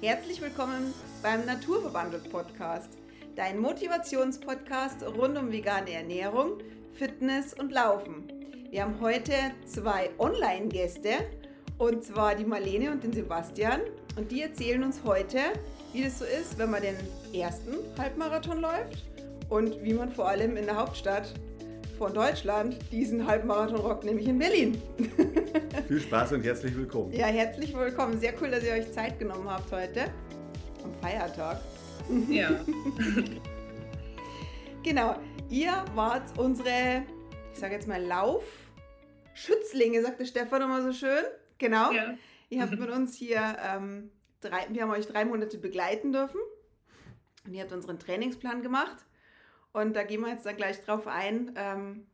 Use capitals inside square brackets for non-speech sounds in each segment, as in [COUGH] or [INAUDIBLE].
Herzlich willkommen beim Naturverbandelt Podcast, dein Motivationspodcast rund um vegane Ernährung, Fitness und Laufen. Wir haben heute zwei Online-Gäste und zwar die Marlene und den Sebastian und die erzählen uns heute, wie das so ist, wenn man den ersten Halbmarathon läuft und wie man vor allem in der Hauptstadt von Deutschland diesen Halbmarathon rockt, nämlich in Berlin. [LAUGHS] Viel Spaß und herzlich willkommen. Ja, herzlich willkommen. Sehr cool, dass ihr euch Zeit genommen habt heute am Feiertag. Ja. [LAUGHS] genau, ihr wart unsere, ich sage jetzt mal Laufschützlinge, sagt der Stefan immer so schön. Genau. Ja. Ihr habt mit uns hier, ähm, drei, wir haben euch drei Monate begleiten dürfen und ihr habt unseren Trainingsplan gemacht. Und da gehen wir jetzt dann gleich drauf ein, ähm,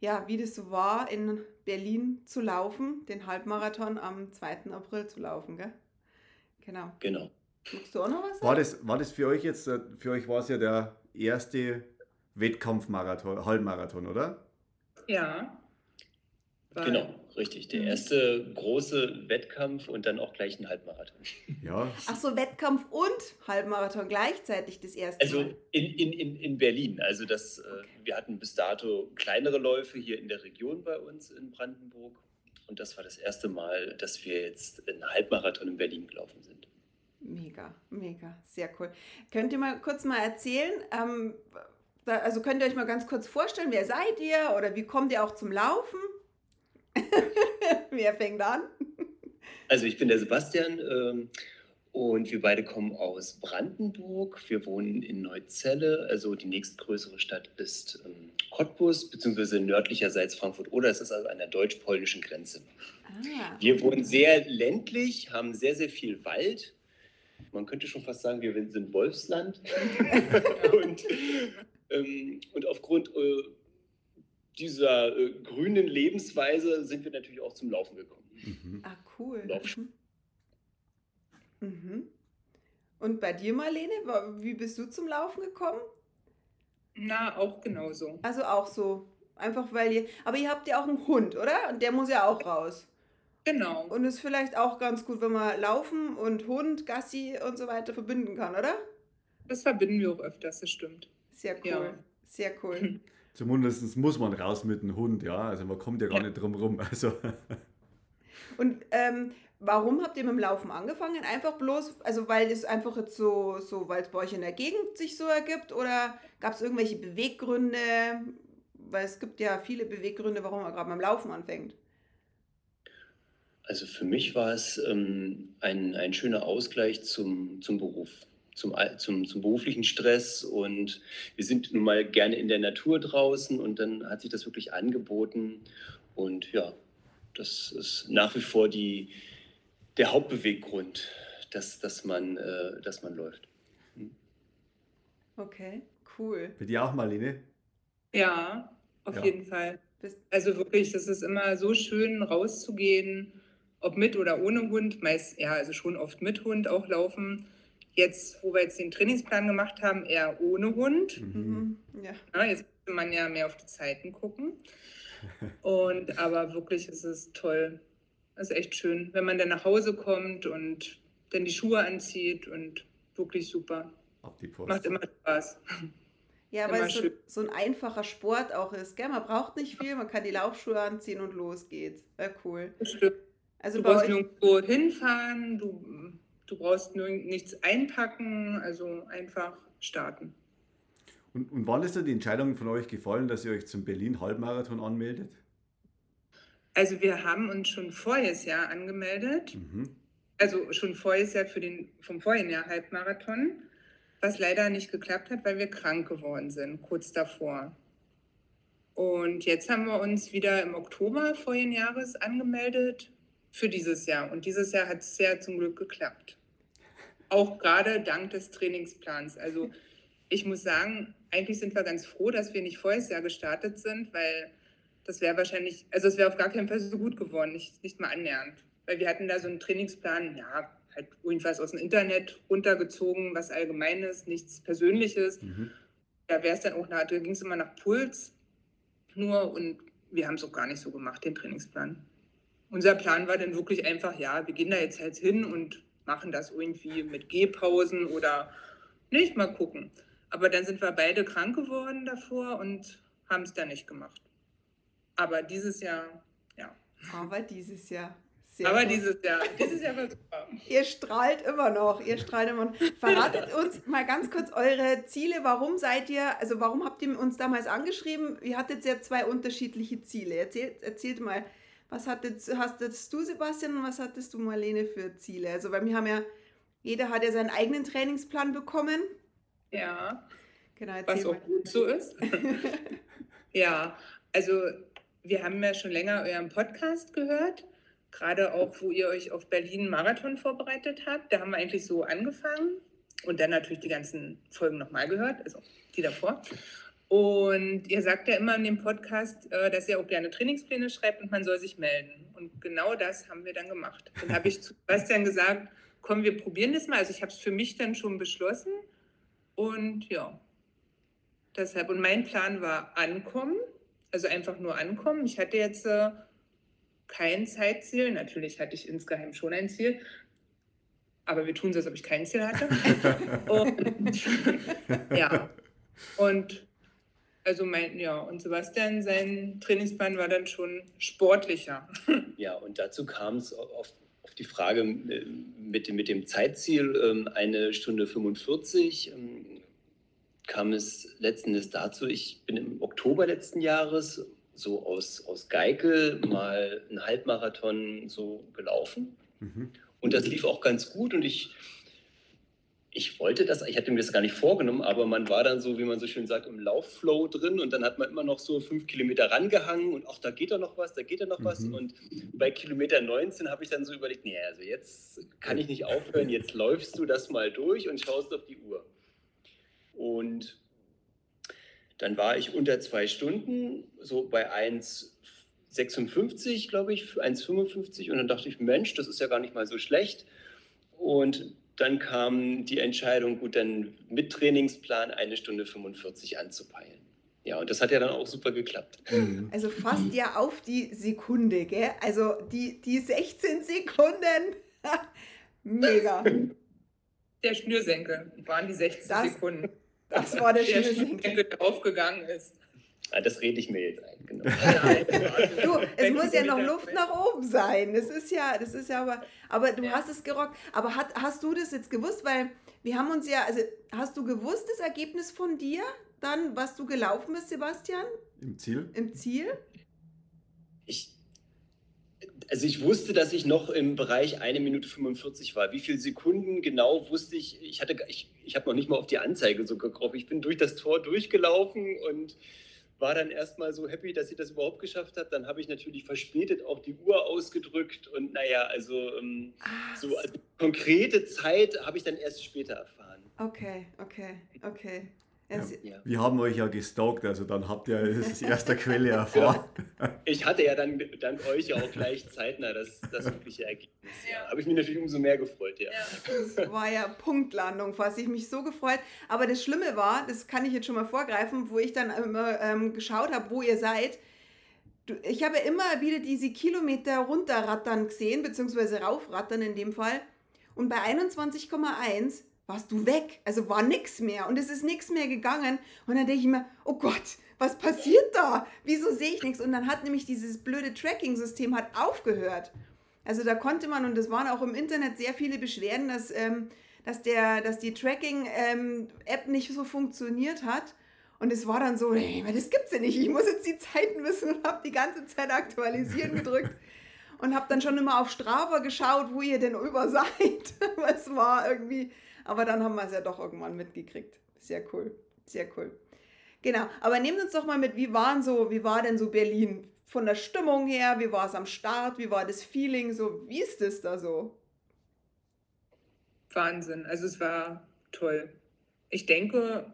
ja, wie das so war, in Berlin zu laufen, den Halbmarathon am 2. April zu laufen, gell? Genau. Genau. Magst du auch noch was? War das, war das für euch jetzt, äh, für euch war es ja der erste Wettkampfmarathon, Halbmarathon, oder? Ja. Genau, richtig. Der Mhm. erste große Wettkampf und dann auch gleich ein Halbmarathon. Ja. Ach so, Wettkampf und Halbmarathon gleichzeitig das erste Also Mal. in, in, in, in Berlin. Also das, äh, wir hatten bis dato kleinere Läufe hier in der Region bei uns in Brandenburg. Und das war das erste Mal, dass wir jetzt einen Halbmarathon in Berlin gelaufen sind. Mega, mega, sehr cool. Könnt ihr mal kurz mal erzählen, ähm, also könnt ihr euch mal ganz kurz vorstellen, wer seid ihr oder wie kommt ihr auch zum Laufen? Wer fängt an? Also ich bin der Sebastian ähm, und wir beide kommen aus Brandenburg. Wir wohnen in Neuzelle, also die nächstgrößere Stadt ist ähm, Cottbus, beziehungsweise nördlicherseits Frankfurt oder es ist also an der deutsch-polnischen Grenze. Ah, Wir wohnen sehr ländlich, haben sehr, sehr viel Wald. Man könnte schon fast sagen, wir sind Wolfsland. [LAUGHS] [LAUGHS] und, ähm, und aufgrund äh, dieser äh, grünen Lebensweise sind wir natürlich auch zum Laufen gekommen. Mhm. ah cool. Lauf- Mhm. Mhm. Und bei dir, Marlene, wie bist du zum Laufen gekommen? Na, auch genauso. Also auch so, einfach weil ihr, aber ihr habt ja auch einen Hund, oder? Und der muss ja auch raus. Genau. Und ist vielleicht auch ganz gut, wenn man Laufen und Hund, Gassi und so weiter verbinden kann, oder? Das verbinden wir auch öfters, das stimmt. Sehr cool. Ja. Sehr cool. [LAUGHS] Zumindest muss man raus mit dem Hund, ja. Also man kommt ja gar Ja. nicht drum rum. Also [LAUGHS] Und ähm, warum habt ihr mit dem Laufen angefangen? Einfach bloß, also weil es einfach jetzt so, so weil es bei euch in der Gegend sich so ergibt oder gab es irgendwelche Beweggründe? Weil es gibt ja viele Beweggründe, warum man gerade beim Laufen anfängt. Also für mich war es ähm, ein, ein schöner Ausgleich zum, zum Beruf, zum, zum, zum beruflichen Stress. Und wir sind nun mal gerne in der Natur draußen und dann hat sich das wirklich angeboten. Und ja, das ist nach wie vor die, der Hauptbeweggrund, dass, dass, man, äh, dass man läuft. Okay, cool. bei dir auch, Marlene? Ja, auf Ja. jeden Fall. Also wirklich, das ist immer so schön rauszugehen, ob mit oder ohne Hund. Meist, ja, also schon oft mit Hund auch laufen. Jetzt, wo wir jetzt den Trainingsplan gemacht haben, eher ohne Hund. mhm. Ja. Ja, jetzt muss man ja mehr auf die Zeiten gucken. Und aber wirklich ist es toll. Es ist echt schön, wenn man dann nach Hause kommt und dann die Schuhe anzieht und wirklich super. Ab die Post. Macht immer Spaß. Ja, weil es so, so ein einfacher Sport auch ist. Gell? Man braucht nicht viel, man kann die Laufschuhe anziehen und los geht's. Ja, cool. Das stimmt. Also Du bei brauchst euch, nirgendwo hinfahren, du, du brauchst nur nichts einpacken, also einfach starten. Und, und wann ist denn die Entscheidung von euch gefallen, dass ihr euch zum Berlin-Halbmarathon anmeldet? Also wir haben uns schon voriges Jahr angemeldet. Mhm. also schon voriges Jahr für den, vom vorigen Jahr Halbmarathon, was leider nicht geklappt hat, weil wir krank geworden sind, kurz davor. Und jetzt haben wir uns wieder im Oktober vorigen Jahres angemeldet für dieses Jahr. Und dieses Jahr hat es ja zum Glück geklappt. Auch gerade dank des Trainingsplans. Also ich muss sagen, eigentlich sind wir ganz froh, dass wir nicht voriges Jahr gestartet sind, weil das wäre wahrscheinlich, also es wäre auf gar keinen Fall so gut geworden, nicht, nicht mal annähernd. Weil wir hatten da so einen Trainingsplan, ja, halt irgendwas aus dem Internet runtergezogen, was Allgemeines, nichts Persönliches. Mhm. Da wäre es dann auch, nach- da ging es immer nach Puls nur und wir haben es auch gar nicht so gemacht, den Trainingsplan. Unser Plan war dann wirklich einfach, ja, wir gehen da jetzt halt hin und machen das irgendwie mit Gehpausen oder nicht, mal gucken. Aber dann sind wir beide krank geworden davor und haben es dann nicht gemacht. Aber dieses Jahr, ja. Aber dieses Jahr. Sehr Aber gut. dieses Jahr, dieses Jahr war super. [LAUGHS] Ihr strahlt immer noch, ihr strahlt immer noch. Verratet uns mal ganz kurz eure Ziele. Warum seid ihr, also warum habt ihr uns damals angeschrieben? Ihr hattet ja zwei unterschiedliche Ziele. Erzählt, erzählt mal, was hattest, hattest du, Sebastian, und was hattest du, Marlene, für Ziele? Also, weil wir haben ja, jeder hat ja seinen eigenen Trainingsplan bekommen. Ja. Genau, was auch gut so ist. [LAUGHS] ja, also wir haben ja schon länger euren Podcast gehört gerade auch, wo ihr euch auf Berlin Marathon vorbereitet habt. Da haben wir eigentlich so angefangen und dann natürlich die ganzen Folgen nochmal gehört, also die davor. Und ihr sagt ja immer in dem Podcast, äh, dass ihr auch gerne Trainingspläne schreibt und man soll sich melden. Und genau das haben wir dann gemacht. Dann habe ich zu [LAUGHS] Bastian gesagt, komm, wir probieren das mal. Also ich habe es für mich dann schon beschlossen. Und ja, deshalb. Und mein Plan war ankommen, also einfach nur ankommen. Ich hatte jetzt äh, kein Zeitziel. Natürlich hatte ich insgeheim schon ein Ziel, aber wir tun so, als ob ich kein Ziel hatte. [LAUGHS] und [LAUGHS] ja, und also mein, ja, und Sebastian, sein Trainingsplan war dann schon sportlicher. [LAUGHS] Ja, und dazu kam es auf, auf die Frage äh, mit dem, mit dem Zeitziel, ähm, eine Stunde 45, ähm, kam es letzten Endes dazu, ich bin im Oktober letzten Jahres so aus, aus Geikel mal einen Halbmarathon so gelaufen. Mhm. Und das lief auch ganz gut und ich, ich wollte das, ich hatte mir das gar nicht vorgenommen, aber man war dann so, wie man so schön sagt, im Laufflow drin und dann hat man immer noch so fünf Kilometer rangehangen und ach, da geht doch noch was, da geht doch noch mhm. was. Und bei Kilometer 19 habe ich dann so überlegt, nee, also jetzt kann ich nicht aufhören, jetzt läufst du das mal durch und schaust auf die Uhr. Und dann war ich unter zwei Stunden, so bei 1,56, glaube ich, 1,55. Und dann dachte ich, Mensch, das ist ja gar nicht mal so schlecht. Und dann kam die Entscheidung, gut, dann mit Trainingsplan eine Stunde 45 anzupeilen. Ja, und das hat ja dann auch super geklappt. Mhm. Also fast ja auf die Sekunde, gell? Also die, die 16 Sekunden. [LAUGHS] Mega. Der Schnürsenkel waren die 16 das, Sekunden. Das war der, der Schnürsenkel. aufgegangen ist. Ah, das rede ich mir jetzt ein, genau. [LAUGHS] [LAUGHS] du, es muss ja noch Luft nach oben sein. Das ist ja, das ist ja aber, aber du ja. hast es gerockt. Aber hat, hast du das jetzt gewusst? Weil wir haben uns ja, also hast du gewusst das Ergebnis von dir, dann, was du gelaufen bist, Sebastian? Im Ziel? Im Ziel? Ich, also ich wusste, dass ich noch im Bereich 1 Minute 45 war. Wie viele Sekunden genau wusste ich? Ich hatte, ich, ich habe noch nicht mal auf die Anzeige so geguckt. Ich bin durch das Tor durchgelaufen und war dann erstmal so happy, dass ich das überhaupt geschafft habe. Dann habe ich natürlich verspätet auch die Uhr ausgedrückt und naja, also ähm, so also konkrete Zeit habe ich dann erst später erfahren. Okay, okay, okay. Ja, wir haben euch ja gestalkt, also dann habt ihr [LAUGHS] es aus erster Quelle erfahren. Ich hatte ja dann dank euch ja auch gleich zeitnah das, das wirkliche Ergebnis. Ja. Habe ich mich natürlich umso mehr gefreut, ja. Das war ja Punktlandung, fast ich mich so gefreut. Aber das Schlimme war, das kann ich jetzt schon mal vorgreifen, wo ich dann immer ähm, geschaut habe, wo ihr seid. Ich habe immer wieder diese Kilometer runterrattern gesehen, beziehungsweise raufrattern in dem Fall. Und bei 21,1 warst du weg. Also war nichts mehr und es ist nichts mehr gegangen. Und dann denke ich mir, oh Gott, was passiert da? Wieso sehe ich nichts? Und dann hat nämlich dieses blöde Tracking-System hat aufgehört. Also da konnte man, und das waren auch im Internet sehr viele Beschwerden, dass, ähm, dass, der, dass die Tracking-App ähm, nicht so funktioniert hat. Und es war dann so, hey, das gibt's ja nicht. Ich muss jetzt die Zeiten wissen und habe die ganze Zeit aktualisieren gedrückt. und habe dann schon immer auf Strava geschaut, wo ihr denn über seid. es [LAUGHS] war irgendwie, aber dann haben wir es ja doch irgendwann mitgekriegt. Sehr cool. Sehr cool. Genau. Aber nehmt uns doch mal mit, wie waren so, wie war denn so Berlin? Von der Stimmung her, wie war es am Start, wie war das Feeling so? Wie ist es da so? Wahnsinn. Also es war toll. Ich denke,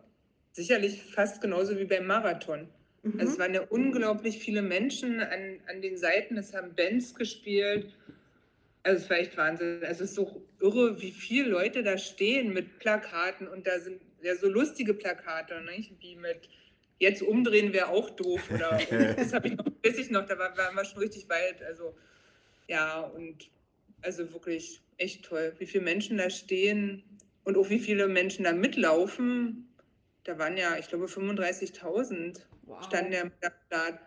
sicherlich fast genauso wie beim Marathon. Mhm. Also es waren ja unglaublich viele Menschen an, an den Seiten. Es haben Bands gespielt. Also es war echt Wahnsinn. Also es ist so irre, wie viele Leute da stehen mit Plakaten und da sind ja so lustige Plakate, nicht? wie mit jetzt umdrehen wäre auch doof oder [LAUGHS] das habe ich noch, weiß ich noch, da waren wir schon richtig weit. Also ja, und also wirklich echt toll, wie viele Menschen da stehen und auch wie viele Menschen da mitlaufen. Da waren ja, ich glaube, 35.000 Wow. standen ja mit am Start.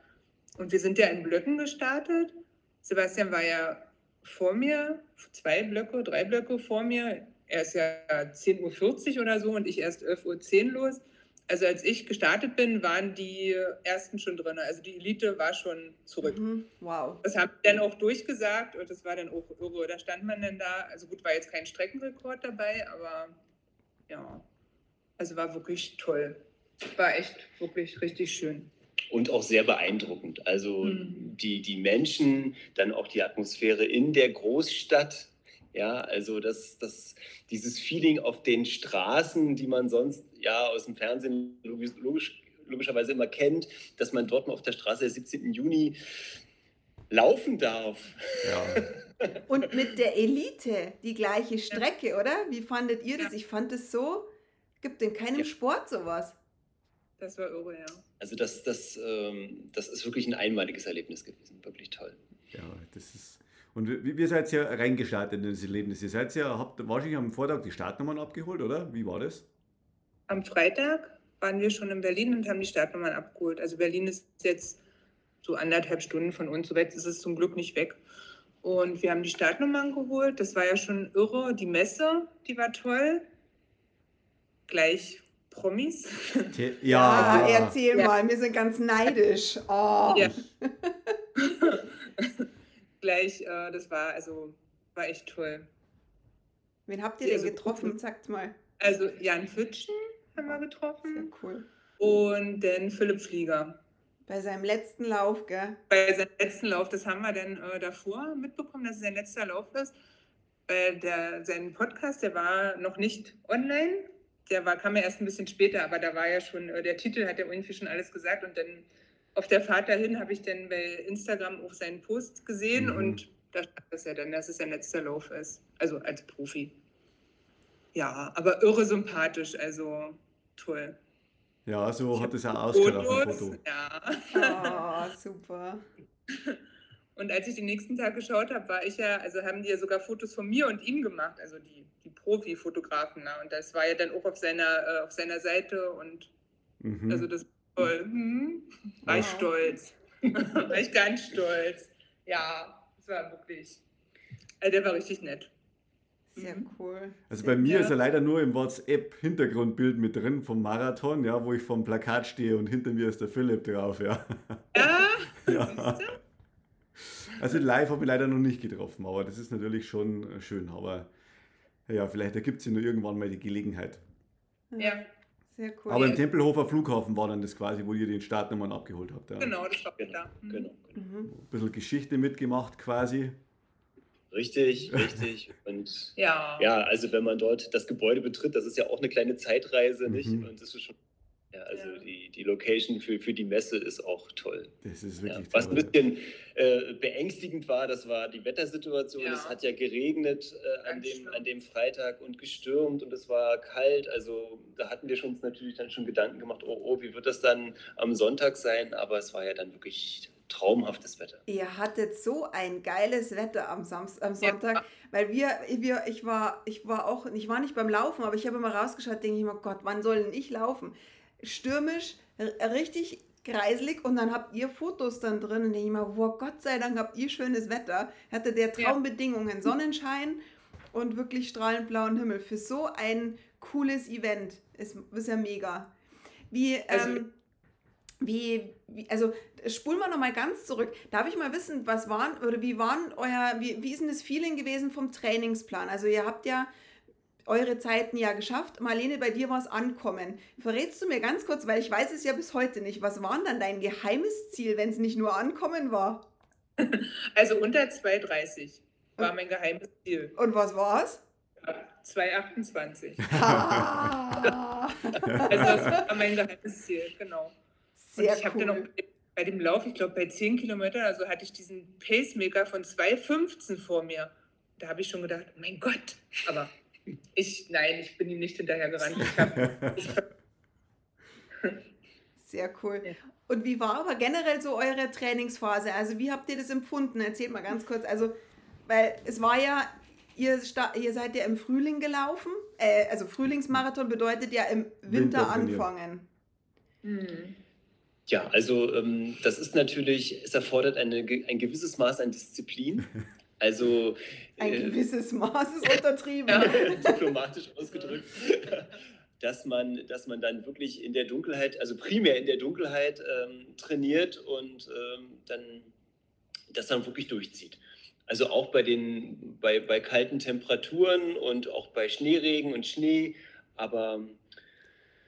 Und wir sind ja in Blöcken gestartet. Sebastian war ja vor mir, zwei Blöcke, drei Blöcke vor mir. Er ist ja 10.40 Uhr oder so und ich erst 11.10 Uhr los. Also als ich gestartet bin, waren die ersten schon drin. Also die Elite war schon zurück. Mhm. Wow. Das habe ich dann auch durchgesagt und das war dann auch irre. Da stand man dann da. Also gut, war jetzt kein Streckenrekord dabei, aber ja, also war wirklich toll. War echt wirklich richtig schön. Und auch sehr beeindruckend. Also Mhm. die, die Menschen, dann auch die Atmosphäre in der Großstadt. Ja, also das, das, dieses Feeling auf den Straßen, die man sonst ja aus dem Fernsehen logisch, logisch, logischerweise immer kennt, dass man dort mal auf der Straße der 17. Juni laufen darf. Ja. [LAUGHS] Und mit der Elite die gleiche Strecke, oder? Wie fandet ihr das? Ja. Ich fand es so, gibt in keinem Ja. Sport sowas. Das war irre, ja. Also das, das, ähm, das ist wirklich ein einmaliges Erlebnis gewesen. Wirklich toll. Ja, das ist. Und wie, wie seid ihr reingestartet in das Erlebnis? Ihr seid ja, habt wahrscheinlich am Vortag die Startnummern abgeholt, oder? Wie war das? Am Freitag waren wir schon in Berlin und haben die Startnummern abgeholt. Also Berlin ist jetzt so anderthalb Stunden von uns. So weit ist es zum Glück nicht weg. Und wir haben die Startnummern geholt. Das war ja schon irre. Die Messe, die war toll. Gleich Promis. Te- [LAUGHS] Ja, ja. erzähl Ja. mal, wir sind ganz neidisch. Oh. Ja. [LAUGHS] Gleich, äh, das war also war echt toll. Wen habt ihr Ja, denn so getroffen? Sagt mal. Also Jan Fütschen haben wir Sehr getroffen cool. und dann Philipp Flieger. Bei seinem letzten Lauf, gell? Bei seinem letzten Lauf, das haben wir dann äh, davor mitbekommen, dass es sein letzter Lauf ist. Weil der, sein Podcast, der war noch nicht online. Der war, kam ja erst ein bisschen später, aber da war ja schon, äh, der Titel hat ja irgendwie schon alles gesagt. Und dann auf der Fahrt dahin habe ich dann bei Instagram auch seinen Post gesehen Mhm. und da stand das ja dann, dass es sein letzter Lauf ist. Also als Profi. Ja, aber irre sympathisch, also toll. Ja, so hat es auch ausgeschaut auf dem Fotos, Foto. ja. Oh, [LAUGHS] super. Und als ich den nächsten Tag geschaut habe, war ich ja, also haben die ja sogar Fotos von mir und ihm gemacht, also die, die Profi-Fotografen. Ne? Und das war ja dann auch auf seiner, äh, auf seiner Seite und Mhm. also das war toll. Hm, war ich Wow. stolz. [LAUGHS] war ich ganz stolz. Ja, es war wirklich, also der war richtig nett. Sehr Mhm. cool. Also bei mir Ja. ist er leider nur im WhatsApp-Hintergrundbild mit drin vom Marathon, ja, wo ich vom Plakat stehe und hinter mir ist der Philipp drauf, ja. [LAUGHS] Ja, ja. du? Also live habe ich leider noch nicht getroffen, aber das ist natürlich schon schön. Aber ja, vielleicht ergibt sich nur irgendwann mal die Gelegenheit. Ja, Sehr cool. Aber im Tempelhofer Flughafen war dann das quasi, wo ihr den Startnummern abgeholt habt. Ja. genau, das war Genau, da. Mhm. genau. genau. Mhm. Ein bisschen Geschichte mitgemacht quasi. Richtig, [LAUGHS] richtig. Und Ja. ja, also wenn man dort das Gebäude betritt, das ist ja auch eine kleine Zeitreise, nicht? Mhm. Und das ist schon, ja, also Ja. Die, die Location für, für die Messe ist auch toll. Das ist Ja, wirklich was ein bisschen äh, beängstigend war, das war die Wettersituation. Ja. Es hat ja geregnet äh, an, dem, an dem Freitag und gestürmt und es war kalt. Also da hatten wir schon uns natürlich dann schon Gedanken gemacht, oh, oh, wie wird das dann am Sonntag sein? Aber es war ja dann wirklich traumhaftes Wetter. Ihr hattet so ein geiles Wetter am, Samst am Ja. Sonntag, weil wir, wir, ich war, ich war auch, ich war nicht beim Laufen, aber ich habe immer rausgeschaut, denke ich mir, Gott, wann soll denn ich laufen? Stürmisch, richtig kreislig und dann habt ihr Fotos dann drin und denke ich mir, wow, Gott sei Dank habt ihr schönes Wetter. Hatte der Ja. Traumbedingungen, Sonnenschein und wirklich strahlend blauen Himmel. Für so ein cooles Event ist, ist ja mega. Wie, Also- ähm, wie, wie, also spulen wir nochmal ganz zurück. Darf ich mal wissen, was waren oder wie waren euer, wie, wie ist denn das Feeling gewesen vom Trainingsplan? Also ihr habt ja eure Zeiten ja geschafft. Marlene, bei dir war es ankommen. Verrätst du mir ganz kurz, weil ich weiß es ja bis heute nicht, was war denn dann dein geheimes Ziel, wenn es nicht nur ankommen war? [LAUGHS] Also unter 2,30 war mein geheimes Ziel. Und was war's? 2,28. [LAUGHS] Ah, Also das war mein geheimes Ziel, genau. sehr und ich habe dann auch cool. bei dem Lauf, ich glaube bei 10 Kilometern, also hatte ich diesen Pacemaker von 2,15 vor mir. Da habe ich schon gedacht, mein Gott, aber ich, nein, ich bin ihm nicht hinterhergerannt. Ich [LAUGHS] Sehr cool. Ja. Und wie war aber generell so eure Trainingsphase? Also wie habt ihr das empfunden? Erzählt mal ganz kurz. Also, weil es war ja, Ihr, ihr seid ja im Frühling gelaufen. Äh, also Frühlingsmarathon bedeutet ja im Winter, Winter anfangen. Hm. Ja, also ähm, das ist natürlich, es erfordert eine, ein gewisses Maß an Disziplin. [LAUGHS] Also ein äh, gewisses Maß ist [LAUGHS] untertrieben. ja, diplomatisch ausgedrückt. [LAUGHS] dass man, dass man dann wirklich in der Dunkelheit, also primär in der Dunkelheit ähm, trainiert und ähm, dann das dann wirklich durchzieht. Also auch bei den bei, bei kalten Temperaturen und auch bei Schneeregen und Schnee. Aber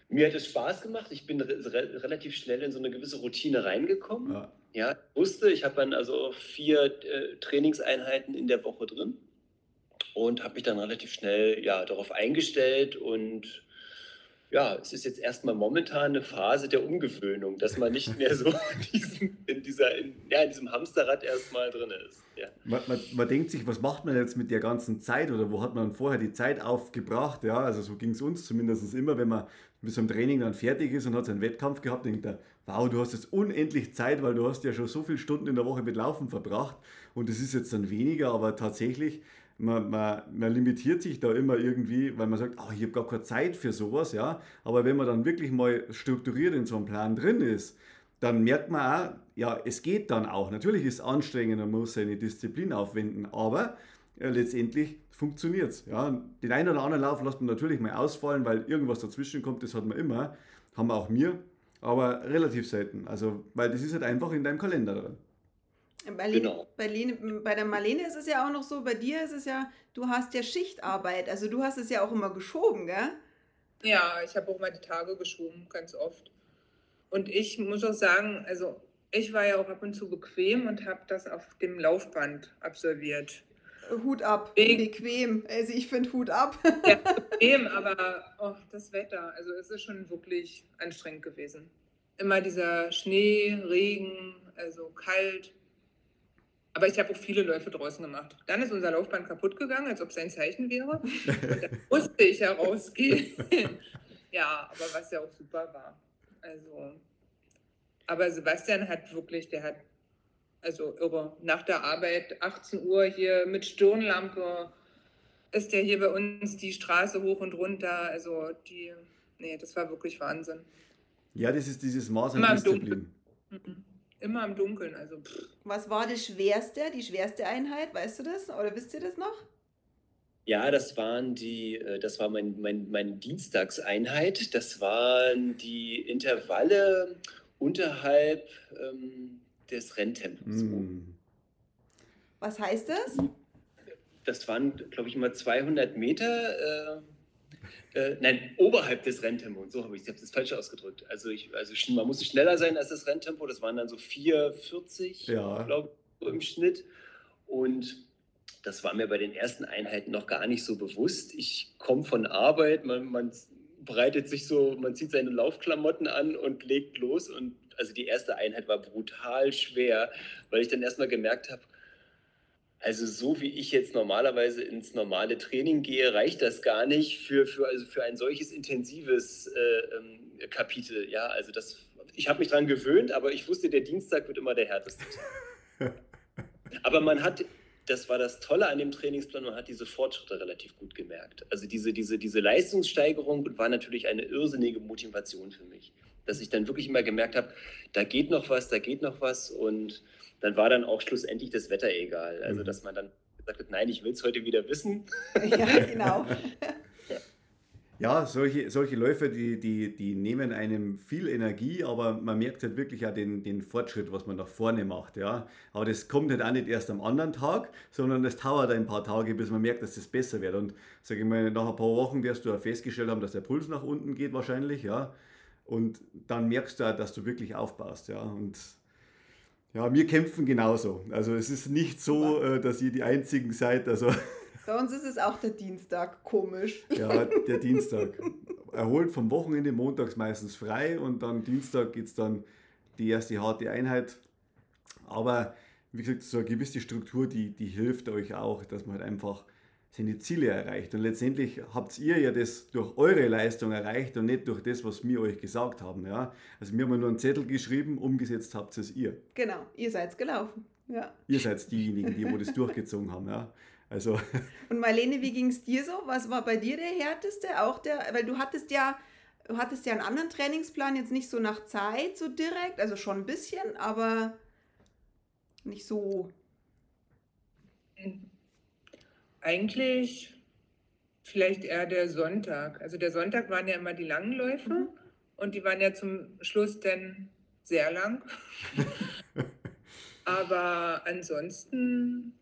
mir hat es Spaß gemacht. Ich bin re relativ schnell in so eine gewisse Routine reingekommen. Ja, ja wusste, ich habe dann also vier äh, Trainingseinheiten in der Woche drin und habe mich dann relativ schnell ja, darauf eingestellt und ja, es ist jetzt erstmal momentan eine Phase der Umgewöhnung, dass man nicht mehr so [LAUGHS] in, diesem, in dieser, in, ja, in diesem Hamsterrad erstmal drin ist. Ja. Man, man, man, denkt sich, was macht man jetzt mit der ganzen Zeit oder wo hat man vorher die Zeit aufgebracht? Ja, also so ging es uns zumindest immer, wenn man mit so einem Training dann fertig ist und hat seinen Wettkampf gehabt, denkt er, wow, du hast jetzt unendlich Zeit, weil du hast ja schon so viele Stunden in der Woche mit Laufen verbracht und es ist jetzt dann weniger, aber tatsächlich man, man, man limitiert sich da immer irgendwie, weil man sagt, oh, ich habe gar keine Zeit für sowas, ja. Aber wenn man dann wirklich mal strukturiert in so einem Plan drin ist, dann merkt man auch, ja, es geht dann auch. Natürlich ist es anstrengend, man muss seine Disziplin aufwenden, aber äh, letztendlich funktioniert es. Ja. Den einen oder anderen Lauf lässt man natürlich mal ausfallen, weil irgendwas dazwischen kommt, das hat man immer, haben wir auch mir, aber relativ selten. Also, weil das ist halt einfach in deinem Kalender drin. Bei, genau. bei, bei der Marlene ist es ja auch noch so, bei dir ist es ja, du hast ja Schichtarbeit, also du hast es ja auch immer geschoben, gell? Ja, ich habe auch mal die Tage geschoben, ganz oft. Und ich muss auch sagen, also ich war ja auch ab und zu bequem und habe das auf dem Laufband absolviert. Hut ab, bequem. Also ich finde Hut ab. ja, [LAUGHS] bequem, aber oh, das Wetter, also es ist schon wirklich anstrengend gewesen. Immer dieser Schnee, Regen, also kalt. Aber ich habe auch viele Läufe draußen gemacht. Dann ist unser Laufband kaputt gegangen, als ob es ein Zeichen wäre. Dann [LAUGHS] musste ich herausgehen. [LAUGHS] ja, aber was ja auch super war. Also, aber Sebastian hat wirklich, der hat, also irre, nach der Arbeit, 18 Uhr hier mit Stirnlampe, ist der hier bei uns die Straße hoch und runter. Also die, nee, das war wirklich Wahnsinn. Ja, das ist dieses Maß an Disziplin. Mhm. Immer im Dunkeln, also. Pff. Was war das schwerste, die schwerste Einheit? Weißt du das? Oder wisst ihr das noch? Ja, das waren die, äh, das war mein, mein, meine Dienstagseinheit. Das waren die Intervalle unterhalb ähm, des Renntempos. Mm. Was heißt das? Das waren, glaube ich, mal 200 Meter. Äh, äh, nein, oberhalb des Renntempos. So habe ich es falsch ausgedrückt. Also, ich, also man musste schneller sein als das Renntempo. Das waren dann so 4,40, ja. glaube ich, im Schnitt. Und das war mir bei den ersten Einheiten noch gar nicht so bewusst. Ich komme von Arbeit, man, man breitet sich so, man zieht seine Laufklamotten an und legt los. Und also die erste Einheit war brutal schwer, weil ich dann erstmal gemerkt habe, also so wie ich jetzt normalerweise ins normale Training gehe, reicht das gar nicht für, für, also für ein solches intensives äh, ähm, Kapitel. Ja, also das, ich habe mich daran gewöhnt, aber ich wusste, der Dienstag wird immer der härteste [LAUGHS] aber man hat, das war das Tolle an dem Trainingsplan, man hat diese Fortschritte relativ gut gemerkt. Also diese, diese, diese Leistungssteigerung war natürlich eine irrsinnige Motivation für mich. Dass ich dann wirklich immer gemerkt habe, da geht noch was, da geht noch was und dann war dann auch schlussendlich das Wetter egal. Also, mhm. dass man dann gesagt hat, nein, ich will es heute wieder wissen. [LAUGHS] Ja, genau. [LAUGHS] Ja, solche, solche Läufe, die, die, die nehmen einem viel Energie, aber man merkt halt wirklich auch den, den Fortschritt, was man nach vorne macht. Ja. Aber das kommt halt auch nicht erst am anderen Tag, sondern das dauert ein paar Tage, bis man merkt, dass das besser wird. Und sage ich mal, nach ein paar Wochen wirst du auch festgestellt haben, dass der Puls nach unten geht wahrscheinlich, ja. Und dann merkst du auch, dass du wirklich aufbaust, ja. Und ja, wir kämpfen genauso. Also es ist nicht so, äh, dass ihr die Einzigen seid. Also [LAUGHS] Bei uns ist es auch der Dienstag, komisch. Ja, der Dienstag. Erholt vom Wochenende, montags meistens frei und dann Dienstag geht es dann die erste harte Einheit. Aber wie gesagt, so eine gewisse Struktur, die, die hilft euch auch, dass man halt einfach seine Ziele erreicht. Und letztendlich habt ihr ja das durch eure Leistung erreicht und nicht durch das, was wir euch gesagt haben. Ja? Also wir haben nur einen Zettel geschrieben, umgesetzt habt es ihr. Genau, ihr seid gelaufen. Ja. Ihr seid diejenigen, die wo das durchgezogen haben. Ja? Also [LAUGHS] Und Marlene, wie ging es dir so? Was war bei dir der härteste? Auch der, weil du hattest ja, du hattest ja einen anderen Trainingsplan, jetzt nicht so nach Zeit so direkt, also schon ein bisschen, aber nicht so. Eigentlich vielleicht eher der Sonntag. Also der Sonntag waren ja immer die langen Läufe Mhm. und die waren ja zum Schluss dann sehr lang. [LAUGHS] Aber ansonsten,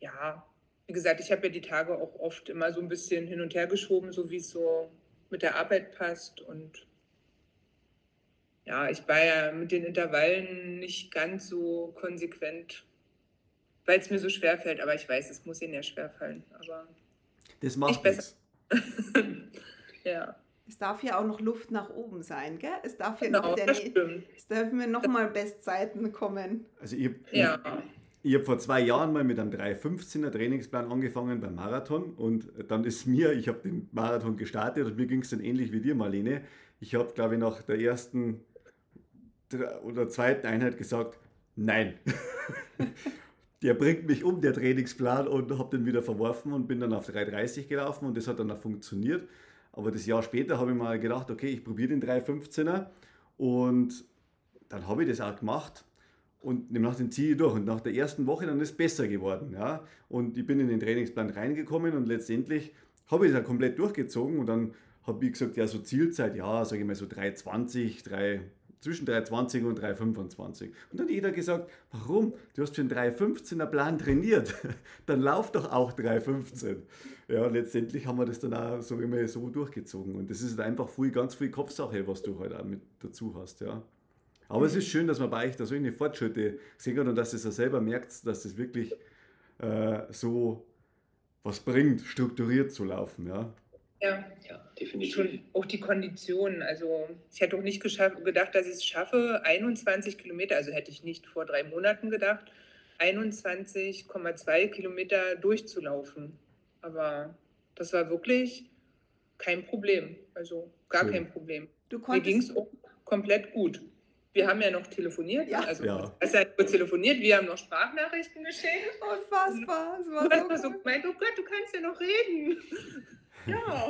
ja, wie gesagt, ich habe ja die Tage auch oft immer so ein bisschen hin und her geschoben, so wie es so mit der Arbeit passt. Und ja, ich war ja mit den Intervallen nicht ganz so konsequent, weil es mir so schwer fällt. Aber ich weiß, es muss ihnen ja schwer fallen. Aber das macht nichts. [LAUGHS] ja, Es darf ja auch noch Luft nach oben sein, gell? Es darf ja genau, noch, der, das stimmt. es dürfen mir noch mal Bestzeiten kommen. Also ich, Ja, Ich habe vor zwei Jahren mal mit einem 3,15er Trainingsplan angefangen beim Marathon und dann ist mir, ich habe den Marathon gestartet und mir ging es dann ähnlich wie dir, Marlene. Ich habe, glaube ich, nach der ersten oder zweiten Einheit gesagt, nein. [LAUGHS] der bringt mich um, der Trainingsplan und habe den wieder verworfen und bin dann auf 3,30 gelaufen und das hat dann auch funktioniert. Aber das Jahr später habe ich mal gedacht, okay, ich probiere den 3,15er und dann habe ich das auch gemacht und nach dem ich durch. Und nach der ersten Woche dann ist es besser geworden. Ja? Und ich bin in den Trainingsplan reingekommen und letztendlich habe ich es dann komplett durchgezogen. Und dann habe ich gesagt, ja, so Zielzeit, ja, sage ich mal so 3,20, 3, zwischen 3,20 und 3,25. Und dann hat jeder gesagt, warum? Du hast für einen 3,15er Plan trainiert. [LAUGHS] dann lauf doch auch 3,15. Ja, letztendlich haben wir das dann auch so immer so durchgezogen. Und das ist einfach viel, ganz viel Kopfsache, was du halt auch mit dazu hast. Ja. Aber es ist schön, dass man bei euch da solche Fortschritte sehen kann und dass ihr es auch selber merkt, dass das wirklich äh, so was bringt, strukturiert zu laufen. Ja. Ja. Ja, definitiv. Schon auch die Konditionen. Also ich hätte auch nicht geschafft, gedacht, dass ich es schaffe, 21 Kilometer, also hätte ich nicht vor drei Monaten gedacht, 21,2 Kilometer durchzulaufen. Aber das war wirklich kein Problem. Also gar Schön. kein Problem. Du Mir ging es konntest, auch komplett gut. Wir haben ja noch telefoniert. Ja. Also, Ja. es hat nur telefoniert, wir haben noch Sprachnachrichten geschickt. unfassbar, es Du war so so gemeint, oh Gott, du kannst ja noch reden. Ja.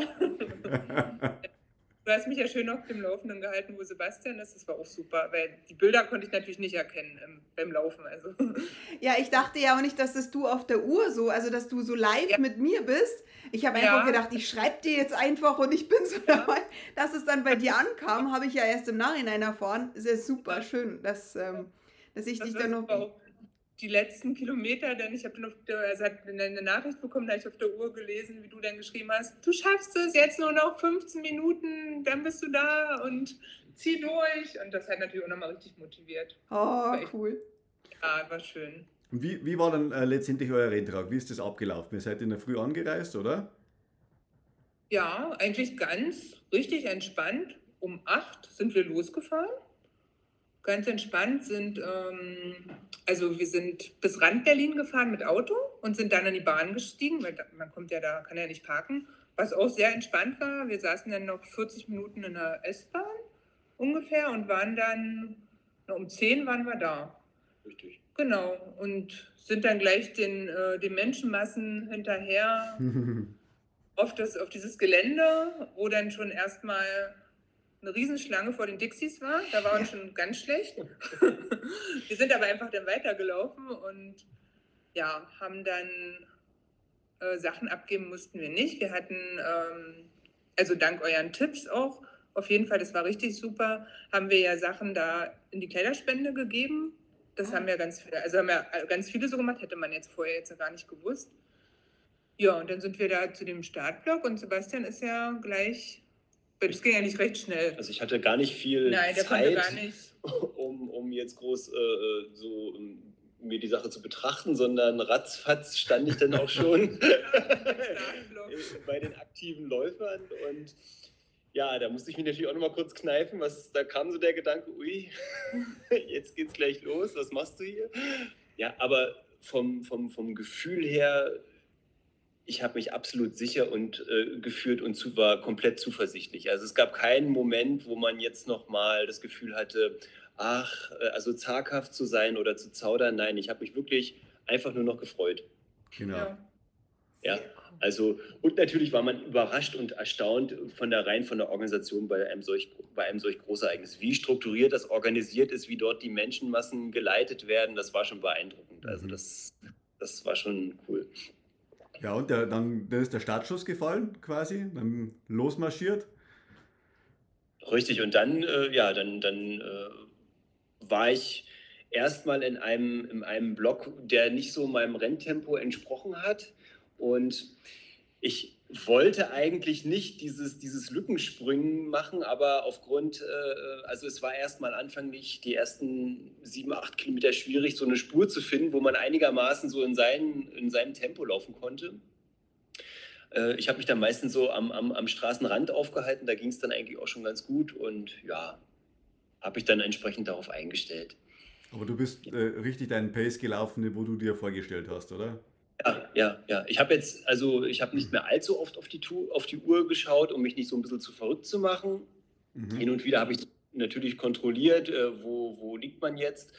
Du hast mich ja schön auf dem Laufenden gehalten, wo Sebastian ist. Das war auch super, weil die Bilder konnte ich natürlich nicht erkennen im, beim Laufen. Also. Ja, ich dachte ja auch nicht, dass das du auf der Uhr so, also dass du so live Ja. mit mir bist. Ich habe Ja. einfach gedacht, ich schreibe dir jetzt einfach und ich bin so Ja. dabei. Dass es dann bei dir ankam, habe ich ja erst im Nachhinein erfahren. Ist ja super schön, dass, ähm, dass ich Das dich dann noch. Auch die letzten Kilometer, denn ich habe dann auf der, also hat eine Nachricht bekommen, da habe ich auf der Uhr gelesen, wie du dann geschrieben hast, du schaffst es jetzt nur noch 15 Minuten, dann bist du da und zieh durch. Und das hat natürlich auch nochmal richtig motiviert. Oh, cool. Ja, war schön. Und wie, wie war dann äh, letztendlich euer Renntag? Wie ist das abgelaufen? Ihr seid in der Früh angereist, oder? Ja, eigentlich ganz richtig entspannt. Um acht sind wir losgefahren. Ganz entspannt sind, ähm, also wir sind bis Rand Berlin gefahren mit Auto und sind dann in die Bahn gestiegen, weil man kommt ja da, kann ja nicht parken. Was auch sehr entspannt war, wir saßen dann noch 40 Minuten in der S-Bahn ungefähr und waren dann, um 10 waren wir da. Richtig. Genau, und sind dann gleich den, äh, den Menschenmassen hinterher [LAUGHS] auf, das, auf dieses Gelände, wo dann schon erstmal eine Riesenschlange vor den Dixies war. Da war uns schon ganz schlecht. [LAUGHS] Wir sind aber einfach dann weitergelaufen und ja, haben dann äh, Sachen abgeben mussten wir nicht. Wir hatten, ähm, also dank euren Tipps auch, auf jeden Fall, das war richtig super, haben wir ja Sachen da in die Kleiderspende gegeben. Das Ah. haben ja ganz viele, also haben ja ganz viele so gemacht, hätte man jetzt vorher jetzt gar nicht gewusst. Ja, und dann sind wir da zu dem Startblock und Sebastian ist ja gleich, das ging ja nicht recht schnell. Also ich hatte gar nicht viel Nein, Zeit, nicht. [LAUGHS] um, um jetzt groß äh, so ähm, mir die Sache zu betrachten, sondern ratzfatz stand ich dann auch schon [LAUGHS] [LAUGHS] bei den aktiven Läufern und ja, da musste ich mich natürlich auch nochmal kurz kneifen, was, da kam so der Gedanke, ui, jetzt geht's gleich los, was machst du hier? Ja, aber vom, vom, vom Gefühl her, ich habe mich absolut sicher und äh, gefühlt und zu, war komplett zuversichtlich. Also es gab keinen Moment, wo man jetzt nochmal das Gefühl hatte, ach, äh, also zaghaft zu sein oder zu zaudern. Nein, ich habe mich wirklich einfach nur noch gefreut. genau. Ja. Ja, also, und natürlich war man überrascht und erstaunt von der rein von der Organisation bei einem solch, bei einem solch Großereignis. Wie strukturiert das organisiert ist, wie dort die Menschenmassen geleitet werden, das war schon beeindruckend. Also, mhm. das, das war schon cool. Ja, und der, dann, dann ist der Startschuss gefallen quasi, dann losmarschiert. Richtig, und dann, äh, ja, dann, dann äh, war ich erstmal in einem, in einem Block, der nicht so meinem Renntempo entsprochen hat. Und ich wollte eigentlich nicht dieses, dieses Lückenspringen machen, aber aufgrund, äh, also es war erstmal anfänglich die ersten sieben, acht Kilometer schwierig, so eine Spur zu finden, wo man einigermaßen so in, seinen, in seinem Tempo laufen konnte. Äh, ich habe mich dann meistens so am, am, am Straßenrand aufgehalten, da ging es dann eigentlich auch schon ganz gut und ja, habe ich dann entsprechend darauf eingestellt. Aber du bist äh, richtig deinen Pace gelaufen, wo du dir vorgestellt hast, oder? Ja, ja, ja. Ich habe jetzt, also ich habe nicht mehr allzu oft auf die, auf die Uhr geschaut, um mich nicht so ein bisschen zu verrückt zu machen. Mhm. Hin und wieder habe ich natürlich kontrolliert, äh, wo, wo liegt man jetzt.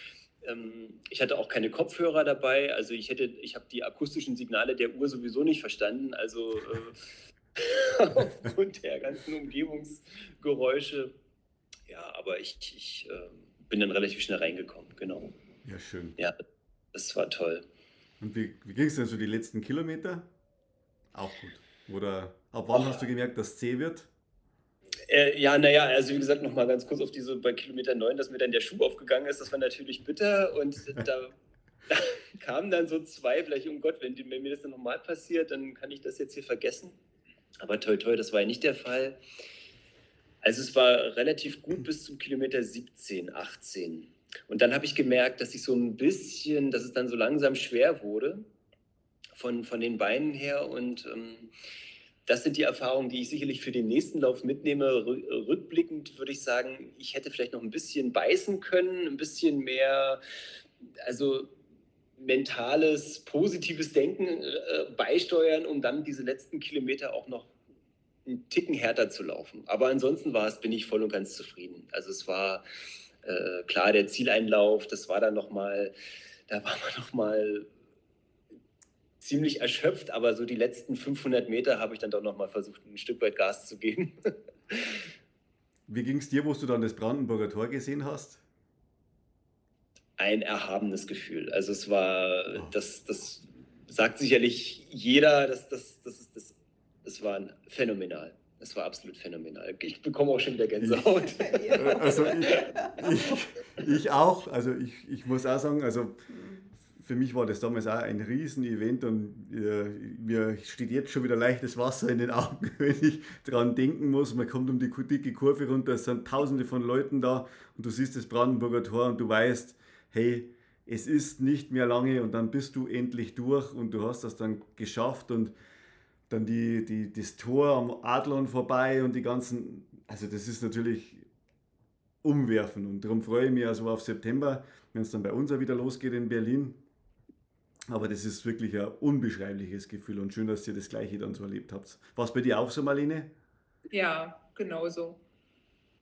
Ähm, ich hatte auch keine Kopfhörer dabei, also ich hätte, ich habe die akustischen Signale der Uhr sowieso nicht verstanden. Also äh, [LAUGHS] aufgrund der ganzen Umgebungsgeräusche. Ja, aber ich, ich äh, bin dann relativ schnell reingekommen, genau. Ja, schön. Ja, das war toll. Und wie, wie ging es denn so die letzten Kilometer? Auch gut. Oder ab wann oh. hast du gemerkt, dass zäh wird? Äh, ja, naja, also wie gesagt, nochmal ganz kurz auf diese bei Kilometer 9, dass mir dann der Schuh aufgegangen ist, das war natürlich bitter und [LAUGHS] da, da [LAUGHS] kamen dann so zwei, vielleicht, um Gott, wenn, wenn mir das dann nochmal passiert, dann kann ich das jetzt hier vergessen. Aber toll, toll, das war ja nicht der Fall. Also es war relativ gut bis zum Kilometer 17, 18. Und dann habe ich gemerkt, dass ich so ein bisschen, dass es dann so langsam schwer wurde von, von den Beinen her. Und ähm, das sind die Erfahrungen, die ich sicherlich für den nächsten Lauf mitnehme. Rückblickend würde ich sagen, ich hätte vielleicht noch ein bisschen beißen können, ein bisschen mehr, also mentales, positives Denken äh, beisteuern, um dann diese letzten Kilometer auch noch einen Ticken härter zu laufen. Aber ansonsten war es, bin ich voll und ganz zufrieden. Also es war äh, klar, der Zieleinlauf, das war dann nochmal, da war man nochmal ziemlich erschöpft, aber so die letzten 500 Meter habe ich dann doch nochmal versucht, ein Stück weit Gas zu geben. [LAUGHS] Wie ging es dir, wo du dann das Brandenburger Tor gesehen hast? Ein erhabenes Gefühl. Also es war, oh. das, das sagt sicherlich jeder, das, das, das, ist, das, das war phänomenal. Es war absolut phänomenal. Ich bekomme auch schon wieder Gänsehaut. also ich, ich, ich, auch. Also ich, ich muss auch sagen, also für mich war das damals auch ein Riesen-Event und äh, mir steht jetzt schon wieder leichtes Wasser in den Augen, [LAUGHS] wenn ich daran denken muss. Man kommt um die dicke Kurve runter, es sind tausende von Leuten da und du siehst das Brandenburger Tor und du weißt, hey, es ist nicht mehr lange und dann bist du endlich durch und du hast das dann geschafft und dann die, die, das Tor am Adlon vorbei und die ganzen, also das ist natürlich umwerfen und darum freue ich mich also auf September, wenn es dann bei uns auch wieder losgeht in Berlin. Aber das ist wirklich ein unbeschreibliches Gefühl und schön, dass ihr das Gleiche dann so erlebt habt. War es bei dir auch so, Marlene? Ja, genauso.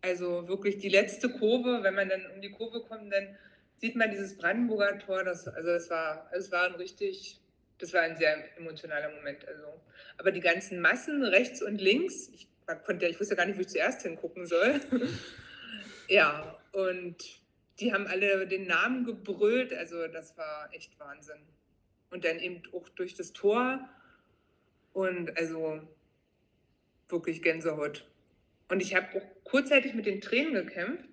Also wirklich die letzte Kurve, wenn man dann um die Kurve kommt, dann sieht man dieses Brandenburger Tor. Das, also es war, es war ein richtig das war ein sehr emotionaler Moment. Also. Aber die ganzen Massen rechts und links, ich, konnte, ich wusste gar nicht, wo ich zuerst hingucken soll. [LAUGHS] ja, und die haben alle den Namen gebrüllt. Also das war echt Wahnsinn. Und dann eben auch durch das Tor. Und also wirklich Gänsehaut. Und ich habe auch kurzzeitig mit den Tränen gekämpft.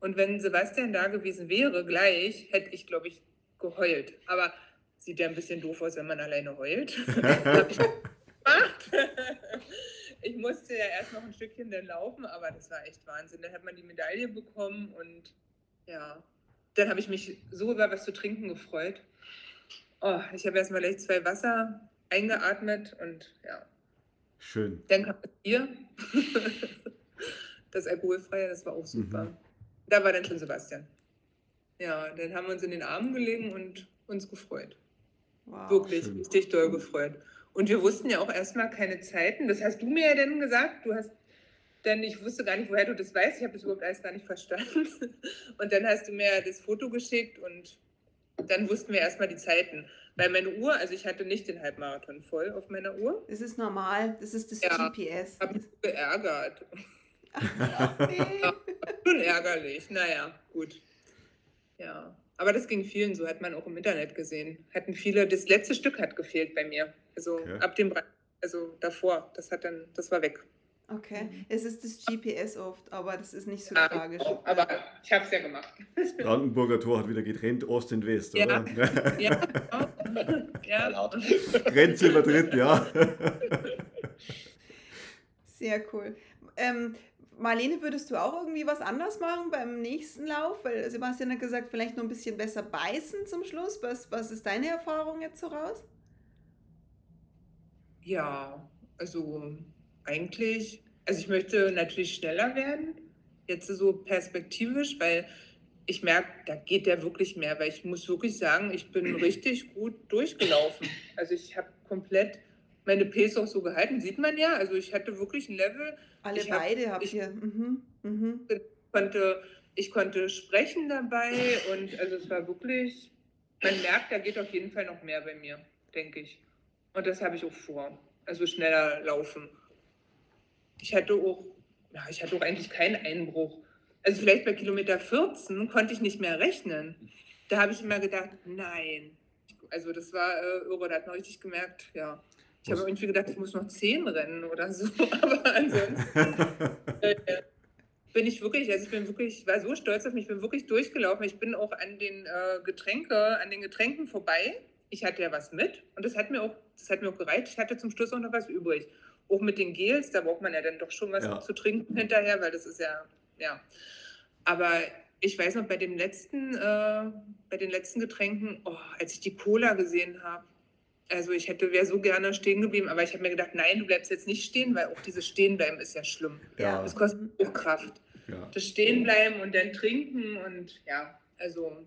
Und wenn Sebastian da gewesen wäre, gleich, hätte ich, glaube ich, geheult. Aber Sieht ja ein bisschen doof aus, wenn man alleine heult. [LAUGHS] [LAUGHS] ich musste ja erst noch ein Stückchen dann laufen, aber das war echt Wahnsinn. Dann hat man die Medaille bekommen und ja, dann habe ich mich so über was zu trinken gefreut. Oh, ich habe erstmal gleich zwei Wasser eingeatmet und ja. Schön. Dann kam das Bier. [LAUGHS] das Alkoholfreie, das war auch super. Mhm. Da war dann schon Sebastian. Ja, dann haben wir uns in den Armen gelegen und uns gefreut. Wow, Wirklich, schön. richtig doll gefreut. Und wir wussten ja auch erstmal keine Zeiten. Das hast du mir ja dann gesagt. Du hast dann, ich wusste gar nicht, woher du das weißt. Ich habe das überhaupt alles gar nicht verstanden. [LAUGHS] Und dann hast du mir das Foto geschickt und dann wussten wir erstmal die Zeiten. Weil meine Uhr, also ich hatte nicht den Halbmarathon voll auf meiner Uhr. Das ist normal, das ist das Ja. GPS. Hab mich geärgert. [LAUGHS] Nee. [LAUGHS] Schon ärgerlich. Naja, gut. Ja. Aber das ging vielen so, hat man auch im Internet gesehen. Hatten viele, das letzte Stück hat gefehlt bei mir. Also Okay. ab dem Brand, also davor, das hat dann, das war weg. Okay, es ist das GPS oft, aber das ist nicht so Ja, tragisch. aber ich habe es ja gemacht. Brandenburger Tor hat wieder getrennt, Ost und West, Ja. oder? Ja, [LAUGHS] genau. ja. Grenze übertritt, ja. Sehr cool. Ähm, Marlene, würdest du auch irgendwie was anders machen beim nächsten Lauf? Weil Sebastian hat gesagt, vielleicht noch ein bisschen besser beißen zum Schluss. Was, was ist deine Erfahrung jetzt so raus? Ja, also eigentlich, also ich möchte natürlich schneller werden, jetzt so perspektivisch, weil ich merke, da geht der wirklich mehr, weil ich muss wirklich sagen, ich bin [CLEARS THROAT] richtig gut durchgelaufen. Also ich habe komplett meine Pace auch so gehalten, sieht man ja. Also ich hatte wirklich ein Level, Alle Ich beide habt ich- ihr. Mhm, mhm. konnte, ich konnte sprechen dabei und also es war wirklich, man merkt, da geht auf jeden Fall noch mehr bei mir, denke ich. Und das habe ich auch vor. Also schneller laufen. Ich hatte auch, ja, ich hatte auch eigentlich keinen Einbruch. Also vielleicht bei Kilometer 14 konnte ich nicht mehr rechnen. Da habe ich immer gedacht, nein. Also das war äh, irre, da hat man richtig gemerkt, ja. Ich habe irgendwie gedacht, ich muss noch 10 rennen oder so. [LAUGHS] Aber ansonsten [LAUGHS] äh, bin ich wirklich, also ich bin wirklich, ich war so stolz auf mich, ich bin wirklich durchgelaufen. Ich bin auch an den äh, Getränke, an den Getränken vorbei. Ich hatte ja was mit und das hat mir auch, das hat mir auch gereicht. Ich hatte zum Schluss auch noch was übrig. Auch mit den Gels, da braucht man ja dann doch schon was Ja. zu trinken hinterher, weil das ist ja, ja. Aber ich weiß noch, bei dem letzten, äh, bei den letzten Getränken, oh, als ich die Cola gesehen habe, also ich hätte, wäre so gerne stehen geblieben, aber ich habe mir gedacht, nein, du bleibst jetzt nicht stehen, weil auch dieses Stehenbleiben ist ja schlimm. Ja. Das kostet auch Kraft. ja. Das Stehenbleiben und dann trinken und ja, also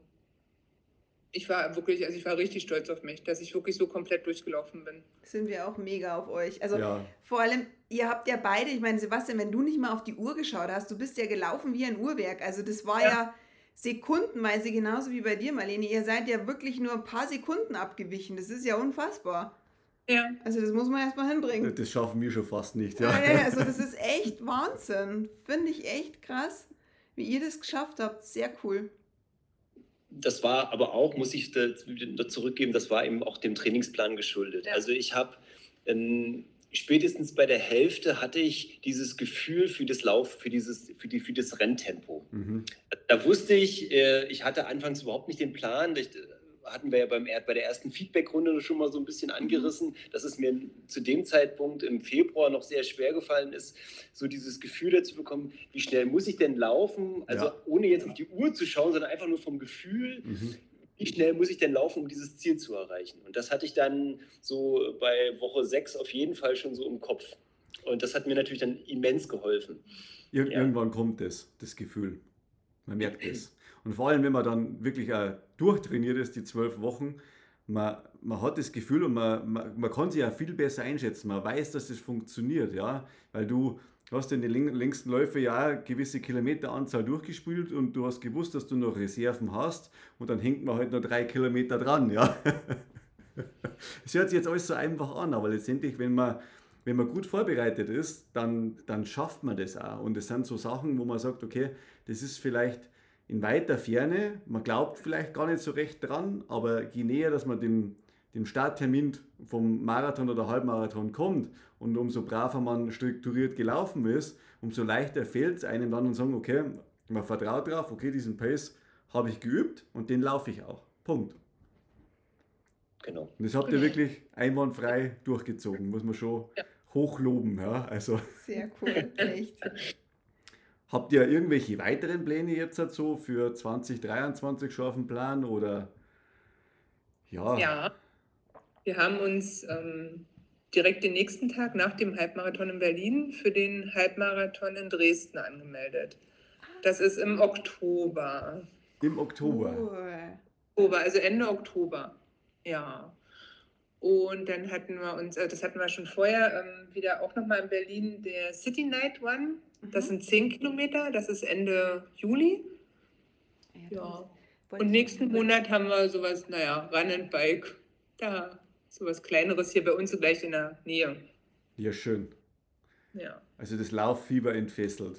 ich war wirklich, also ich war richtig stolz auf mich, dass ich wirklich so komplett durchgelaufen bin. Sind wir auch mega auf euch. Also ja. vor allem, ihr habt ja beide, ich meine, Sebastian, wenn du nicht mal auf die Uhr geschaut hast, du bist ja gelaufen wie ein Uhrwerk. Also das war ja, Ja. Sekundenweise genauso wie bei dir, Marlene. Ihr seid ja wirklich nur ein paar Sekunden abgewichen. Das ist ja unfassbar. Ja, Also das muss man erstmal hinbringen. Das schaffen wir schon fast nicht, Ja. ja. [LAUGHS] also das ist echt Wahnsinn. Finde ich echt krass, wie ihr das geschafft habt. Sehr cool. Das war aber auch, muss ich da, zurückgeben, das war eben auch dem Trainingsplan geschuldet. Ja. Also ich habe ähm, spätestens bei der Hälfte hatte ich dieses Gefühl für das Lauf, für dieses, für die, für das Renntempo. Mhm. Da wusste ich, äh, ich hatte anfangs überhaupt nicht den Plan. Ich, äh, hatten wir ja beim, bei der ersten Feedbackrunde schon mal so ein bisschen angerissen, dass es mir zu dem Zeitpunkt im Februar noch sehr schwer gefallen ist, so dieses Gefühl dazu bekommen, wie schnell muss ich denn laufen? Also Ja. ohne jetzt auf die Uhr zu schauen, sondern einfach nur vom Gefühl, Mhm. Wie schnell muss ich denn laufen, um dieses Ziel zu erreichen? Und das hatte ich dann so bei Woche 6 auf jeden Fall schon so im Kopf. Und das hat mir natürlich dann immens geholfen. Ir Ja. Irgendwann kommt das, das Gefühl. Man merkt es. Und vor allem, wenn man dann wirklich auch durchtrainiert ist, die zwölf Wochen, man, man hat das Gefühl und man, man, man kann sich ja viel besser einschätzen. Man weiß, dass das funktioniert, ja. Weil du hast in den läng- längsten Läufen ja eine gewisse Kilometeranzahl durchgespielt und du hast gewusst, dass du noch Reserven hast und dann hängt man halt noch drei Kilometer dran, ja. [LAUGHS] Es hört sich jetzt alles so einfach an, aber letztendlich, wenn man, wenn man gut vorbereitet ist, dann, dann schafft man das auch. Und es sind so Sachen, wo man sagt, okay, das ist vielleicht in weiter Ferne, man glaubt vielleicht gar nicht so recht dran, aber je näher, dass man dem, dem Starttermin vom Marathon oder Halbmarathon kommt und umso braver man strukturiert gelaufen ist, umso leichter fällt es einem dann und sagen, okay, man vertraut drauf, okay, diesen Pace habe ich geübt und den laufe ich auch. Punkt. Genau. Und das habt ihr wirklich einwandfrei durchgezogen, muss man schon Ja. hochloben. Ja? Also Sehr cool, echt. habt ihr irgendwelche weiteren Pläne jetzt halt so für 2023 schon auf dem Plan oder ja, ja. Wir haben uns ähm, direkt den nächsten Tag nach dem Halbmarathon in Berlin für den Halbmarathon in Dresden angemeldet. Das ist im Oktober. im Oktober? Oktober, also Ende Oktober. Ja. Und dann hatten wir uns, äh, das hatten wir schon vorher, ähm, wieder auch nochmal in Berlin, der City Night One. Das Mhm. sind 10 Kilometer, das ist Ende Juli. Ja. Und nächsten Monat haben wir sowas, naja, Run and Bike. Da, so was Kleineres hier bei uns gleich in der Nähe. Ja, schön. Ja. Also das Lauffieber entfesselt.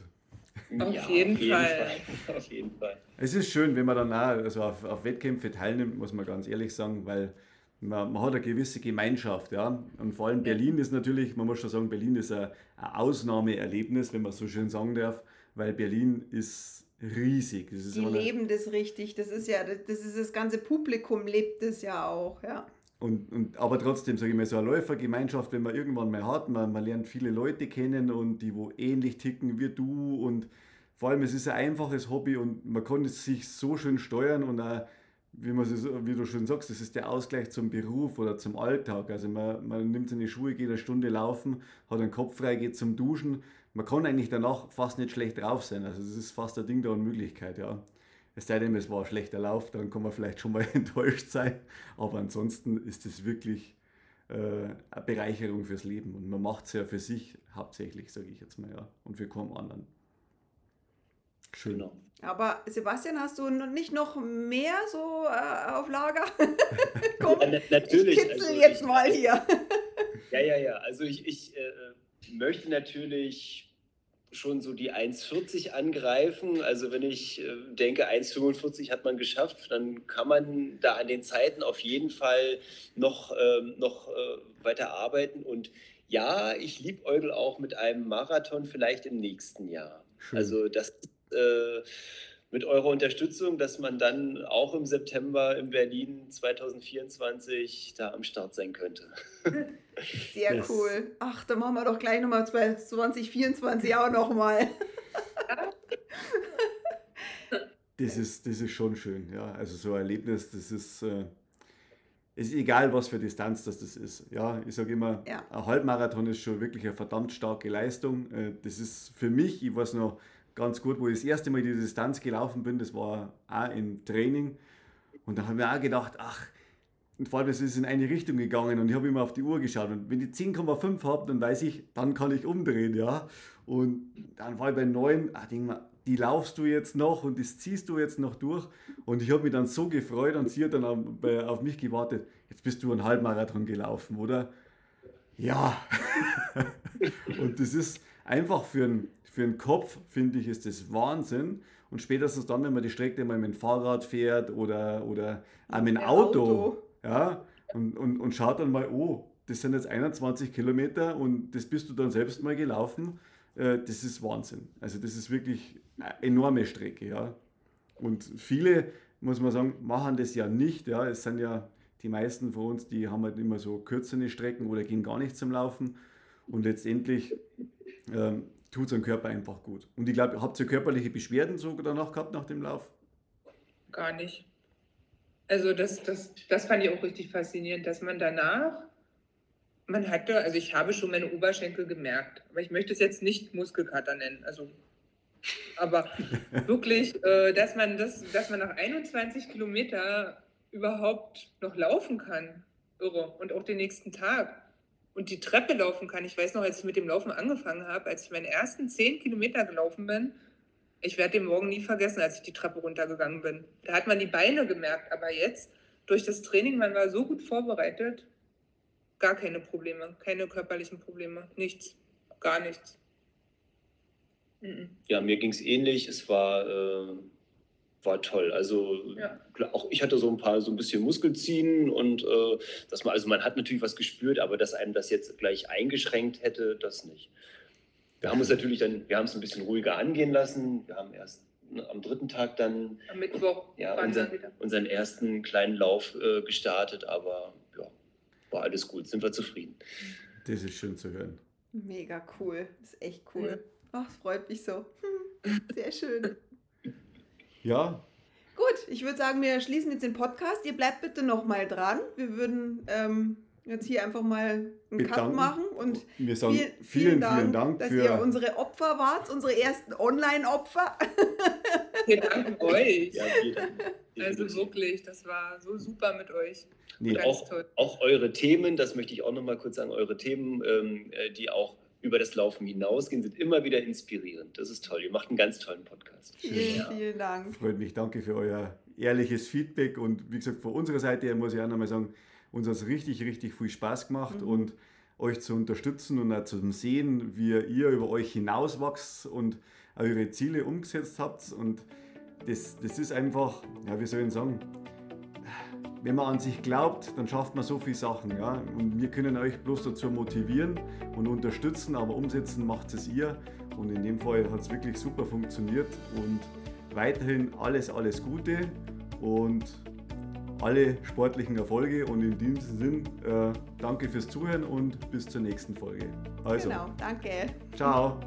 Auf jeden Fall. Fall. Auf jeden Fall. Es ist schön, wenn man dann auch also auf, auf Wettkämpfe teilnimmt, muss man ganz ehrlich sagen, weil man, man hat eine gewisse Gemeinschaft. Ja? Und vor allem Berlin ist natürlich, man muss schon sagen, Berlin ist ein, ein Ausnahmeerlebnis, wenn man so schön sagen darf, weil Berlin ist riesig. Das ist Die leben das richtig. Das ist ja, das ist das ganze Publikum lebt es ja auch, ja. Und, und, aber trotzdem, sage ich mal, so eine Läufergemeinschaft, wenn man irgendwann mal hat, man, man lernt viele Leute kennen und die, wo ähnlich ticken wie du und vor allem, es ist ein einfaches Hobby und man kann es sich so schön steuern und auch, wie, man es, wie du schon sagst, das ist der Ausgleich zum Beruf oder zum Alltag. Also man, man nimmt seine Schuhe, geht eine Stunde laufen, hat den Kopf frei, geht zum Duschen. Man kann eigentlich danach fast nicht schlecht drauf sein. Also das ist fast ein Ding der Unmöglichkeit, ja. Es sei denn, es war ein schlechter Lauf, dann kann man vielleicht schon mal [LAUGHS] enttäuscht sein. Aber ansonsten ist es wirklich äh, eine Bereicherung fürs Leben. Und man macht es ja für sich hauptsächlich, sage ich jetzt mal, ja. Und für keinen anderen. Schön. Genau. Aber Sebastian, hast du nicht noch mehr so äh, auf Lager? [LAUGHS] Komm, Ja, na- ich natürlich. kitzel also jetzt ich- mal hier. Ja, ja, ja. Also ich, ich äh, möchte natürlich schon so die 1,40 angreifen. Also wenn ich äh, denke, 1,45 hat man geschafft, dann kann man da an den Zeiten auf jeden Fall noch, ähm, noch äh, weiter arbeiten. Und ja, ich liebäugel auch mit einem Marathon vielleicht im nächsten Jahr. Schön. Also das äh, mit eurer Unterstützung, dass man dann auch im September in Berlin 2024 da am Start sein könnte. [LAUGHS] Sehr Yes. cool. Ach, dann machen wir doch gleich nochmal 2024 auch nochmal. [LAUGHS] Das ist, das ist schon schön, ja. Also so ein Erlebnis, das ist, äh, ist egal, was für Distanz das, das ist. Ja, ich sage immer, Ja. ein Halbmarathon ist schon wirklich eine verdammt starke Leistung. Äh, das ist für mich, ich weiß noch ganz gut, wo ich das erste Mal die Distanz gelaufen bin, das war auch im Training. Und da habe ich mir auch gedacht, ach, und vor allem es ist in eine Richtung gegangen und ich habe immer auf die Uhr geschaut. Und wenn ich 10,5 habe, dann weiß ich, dann kann ich umdrehen, ja. Und dann war ich bei 9, ah, denk mal, die laufst du jetzt noch und das ziehst du jetzt noch durch. Und ich habe mich dann so gefreut und sie hat dann auf mich gewartet. Jetzt bist du einen Halbmarathon gelaufen, oder? Ja. [LAUGHS] und das ist einfach für einen für den Kopf, finde ich, ist das Wahnsinn. Und spätestens dann, wenn man die Strecke mal mit dem Fahrrad fährt oder, oder auch mit dem Auto, Auto. Ja, und, und, und schaut dann mal, oh, das sind jetzt 21 Kilometer und das bist du dann selbst mal gelaufen. Äh, das ist Wahnsinn. Also das ist wirklich eine enorme Strecke, ja. Und viele, muss man sagen, machen das ja nicht, ja. Es sind ja die meisten von uns, die haben halt immer so kürzere Strecken oder gehen gar nicht zum Laufen. Und letztendlich ähm, tut es dem Körper einfach gut. Und ich glaube, habt ihr körperliche Beschwerden so danach gehabt nach dem Lauf? Gar nicht. Also das, das, das fand ich auch richtig faszinierend, dass man danach, man hatte, also ich habe schon meine Oberschenkel gemerkt, aber ich möchte es jetzt nicht Muskelkater nennen. Also, aber [LAUGHS] wirklich, äh, dass man das, dass man nach 21 Kilometer überhaupt noch laufen kann. Irre. Und auch den nächsten Tag. Und die Treppe laufen kann. Ich weiß noch, als ich mit dem Laufen angefangen habe, als ich meine ersten 10 Kilometer gelaufen bin, ich werde den Morgen nie vergessen, als ich die Treppe runtergegangen bin. Da hat man die Beine gemerkt, aber jetzt durch das Training, man war so gut vorbereitet, gar keine Probleme, keine körperlichen Probleme, nichts, gar nichts. Mhm. Ja, mir ging es ähnlich. Es war, äh, war toll. Also Ja. klar, auch ich hatte so ein paar, so ein bisschen Muskelziehen und äh, dass man, also man hat natürlich was gespürt, aber dass einem das jetzt gleich eingeschränkt hätte, das nicht. Wir haben uns natürlich dann, wir haben es ein bisschen ruhiger angehen lassen. Wir haben erst ne, am dritten Tag dann Am Mittwoch ja, unser, unseren ersten kleinen Lauf äh, gestartet, aber ja, war alles gut, sind wir zufrieden. Das ist schön zu hören. Mega cool. Das ist echt cool. Ach, es freut mich so. Hm, Sehr schön. Ja, Gut, ich würde sagen, wir schließen jetzt den Podcast. Ihr bleibt bitte noch mal dran. Wir würden ähm, jetzt hier einfach mal einen Cut Bedanken. machen und wir sagen viel, vielen, vielen Dank, dass für. ihr unsere Opfer wart, unsere ersten Online-Opfer. [LAUGHS] Vielen Dank euch. Ja, jeder. Also wirklich, das war so super mit euch. nee, auch, auch eure Themen, das möchte ich auch noch mal kurz sagen, eure Themen, ähm, äh, die auch über das Laufen hinausgehen, sind immer wieder inspirierend. Das ist toll. Ihr macht einen ganz tollen Podcast. Vielen, Ja. vielen Dank. freut mich. Danke für euer ehrliches Feedback. Und wie gesagt, von unserer Seite her muss ich auch nochmal sagen, uns hat es richtig, richtig viel Spaß gemacht mhm. und euch zu unterstützen und auch zu sehen, wie ihr über euch hinauswachst und eure Ziele umgesetzt habt. Und das, das ist einfach, ja, wie soll ich sagen, wenn man an sich glaubt, dann schafft man so viele Sachen. Ja? Und wir können euch bloß dazu motivieren und unterstützen, aber umsetzen macht es ihr. Und in dem Fall hat es wirklich super funktioniert. Und weiterhin alles, alles Gute und alle sportlichen Erfolge. Und in diesem Sinn, äh, danke fürs Zuhören und bis zur nächsten Folge. Also, genau, danke. Ciao.